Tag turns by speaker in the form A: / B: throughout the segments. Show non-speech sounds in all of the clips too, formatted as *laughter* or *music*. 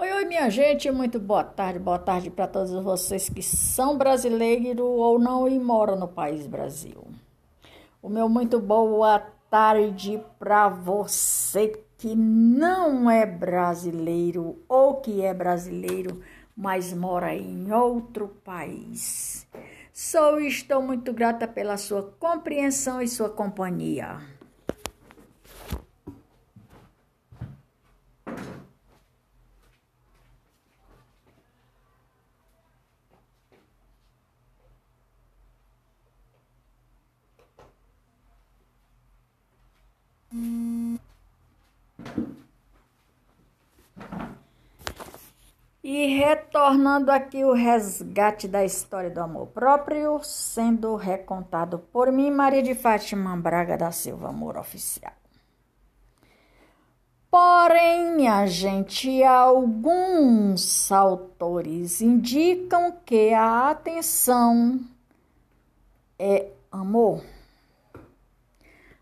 A: Oi, oi, minha gente, muito boa tarde, boa tarde para todos vocês que são brasileiros ou não e moram no país Brasil. O meu muito boa tarde para você que não é brasileiro ou que é brasileiro, mas mora em outro país. Sou e estou muito grata pela sua compreensão e sua companhia. E retornando aqui o resgate da história do amor próprio, sendo recontado por mim, Maria de Fátima Braga da Silva, amor oficial. Porém, minha gente, alguns autores indicam que a atenção é amor.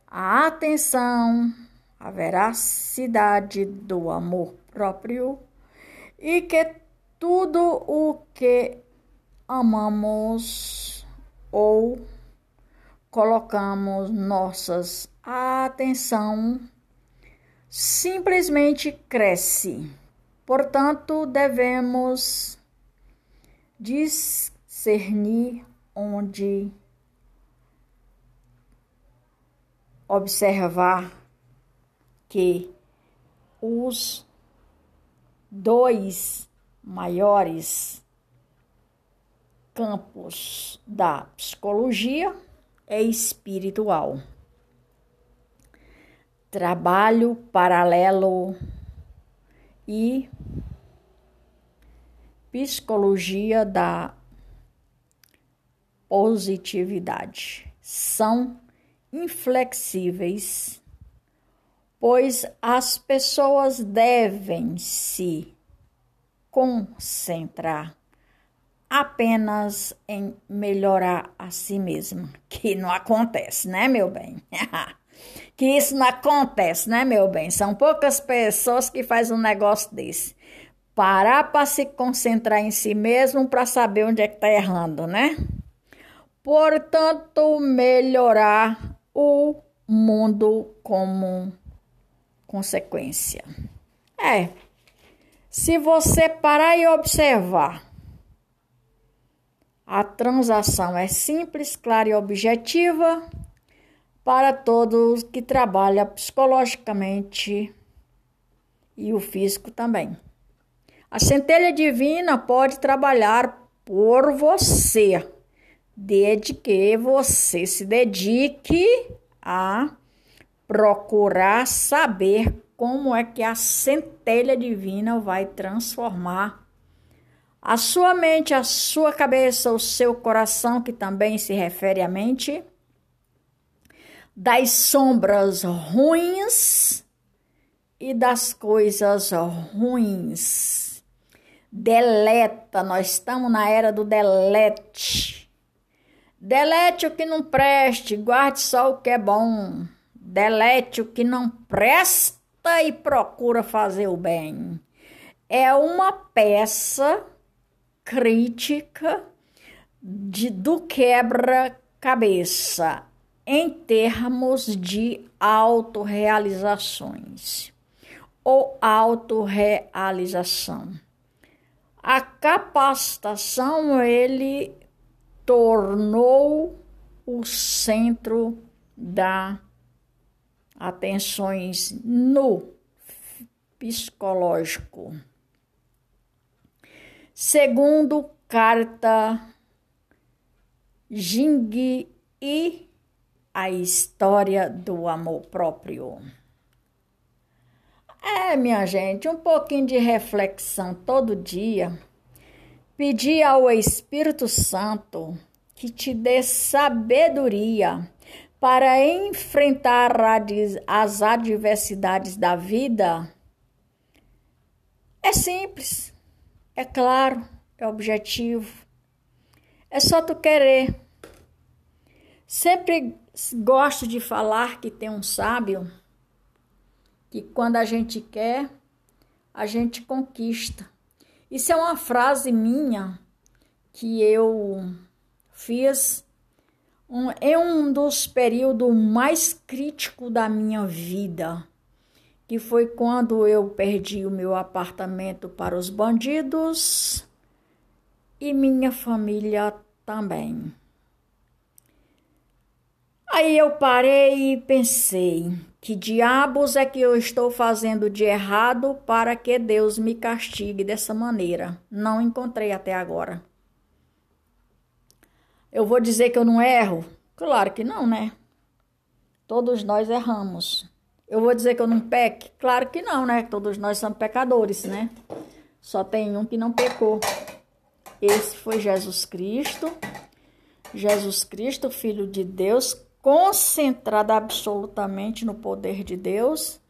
A: A atenção, a veracidade do amor próprio e que tudo o que amamos ou colocamos nossas atenção simplesmente cresce. Portanto, devemos discernir onde observar que os dois maiores campos da psicologia é espiritual. Trabalho paralelo e psicologia da positividade são inflexíveis pois as pessoas devem se concentrar apenas em melhorar a si mesma, *laughs* que não acontece, né, meu bem? *laughs* que isso não acontece, né, meu bem? São poucas pessoas que fazem um negócio desse. Parar para se concentrar em si mesmo para saber onde é que está errando, né? Portanto, melhorar o mundo como consequência. É, se você parar e observar, a transação é simples, clara e objetiva para todos que trabalham psicologicamente e o físico também. A centelha divina pode trabalhar por você, desde que você se dedique a procurar saber como é que a centelha divina vai transformar a sua mente, a sua cabeça, o seu coração, que também se refere à mente, das sombras ruins e das coisas ruins. Deleta, nós estamos na era do delete. Delete o que não preste, guarde só o que é bom. Delete o que não presta e procura fazer o bem. É uma peça crítica de, do quebra-cabeça em termos de autorrealizações ou autorrealização. A capacitação ele tornou o centro da atenções no psicológico. Segundo carta Jing e a história do amor próprio. É, minha gente, um pouquinho de reflexão todo dia. Pedir ao Espírito Santo que te dê sabedoria para enfrentar as adversidades da vida é simples, é claro, é objetivo. É só tu querer. Sempre gosto de falar que tem um sábio que quando a gente quer, a gente conquista. Isso é uma frase minha que eu fiz um, em um dos períodos mais críticos da minha vida, que foi quando eu perdi o meu apartamento para os bandidos e minha família também. Aí eu parei e pensei: que diabos é que eu estou fazendo de errado para que Deus me castigue dessa maneira? Não encontrei até agora. Eu vou dizer que eu não erro? Claro que não, né? Todos nós erramos. Eu vou dizer que eu não peque? Claro que não, né? Todos nós somos pecadores, né? Só tem um que não pecou. Esse foi Jesus Cristo. Jesus Cristo, Filho de Deus, concentrada absolutamente no poder de Deus,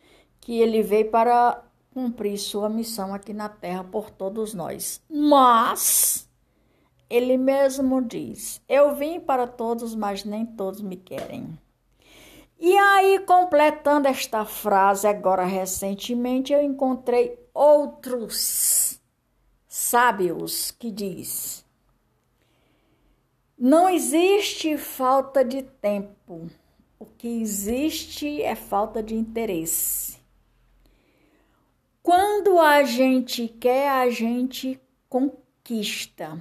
A: que ele veio para cumprir sua missão aqui na terra por todos nós. Mas ele mesmo diz: Eu vim para todos, mas nem todos me querem. E aí, completando esta frase, agora recentemente eu encontrei outros sábios que diz: não existe falta de tempo. O que existe é falta de interesse. Quando a gente quer, a gente conquista.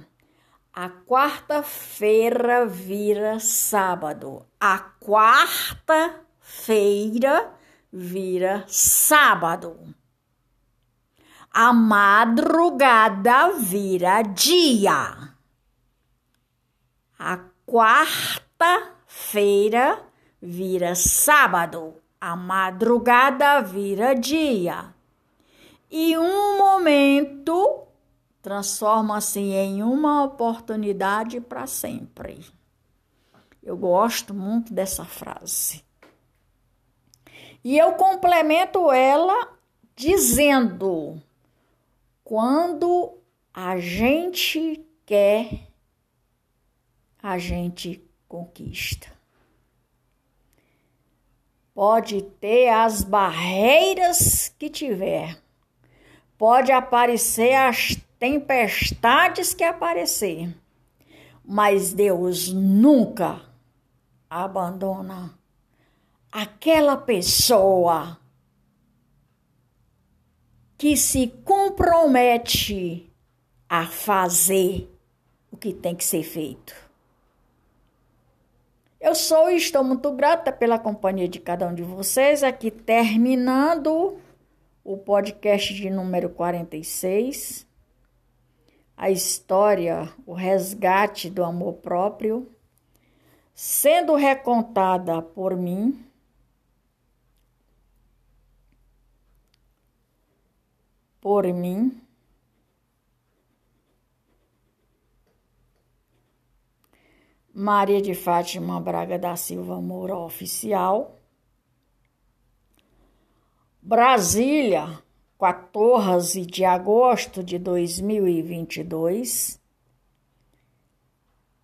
A: A quarta-feira vira sábado. A quarta-feira vira sábado. A madrugada vira dia. A quarta-feira vira sábado, a madrugada vira dia. E um momento transforma-se em uma oportunidade para sempre. Eu gosto muito dessa frase. E eu complemento ela dizendo: quando a gente quer a gente conquista. Pode ter as barreiras que tiver, pode aparecer as tempestades que aparecer, mas Deus nunca abandona aquela pessoa que se compromete a fazer o que tem que ser feito. Eu sou e estou muito grata pela companhia de cada um de vocês, aqui terminando o podcast de número 46, a história, o resgate do amor próprio, sendo recontada por mim. Por mim Maria de Fátima Braga da Silva Moura Oficial. Brasília, 14 de agosto de 2022,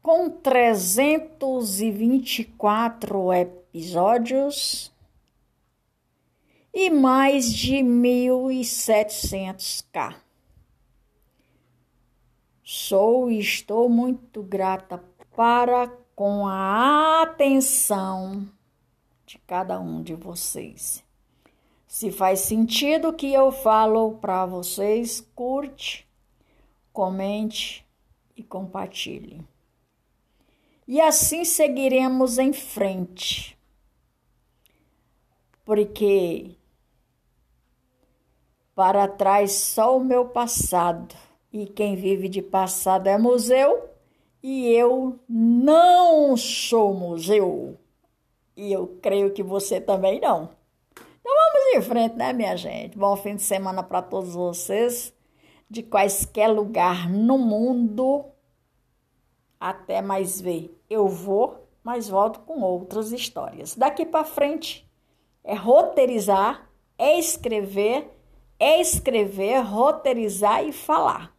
A: com 324 episódios e mais de 1.700k. Sou e estou muito grata para com a atenção de cada um de vocês. Se faz sentido o que eu falo para vocês, curte, comente e compartilhe. E assim seguiremos em frente. Porque para trás só o meu passado, e quem vive de passado é museu e eu não sou museu. E eu creio que você também não. Então vamos em frente, né, minha gente? Bom fim de semana para todos vocês, de quaisquer lugar no mundo. Até mais ver. Eu vou, mas volto com outras histórias. Daqui para frente é roteirizar, é escrever, é escrever, roteirizar e falar.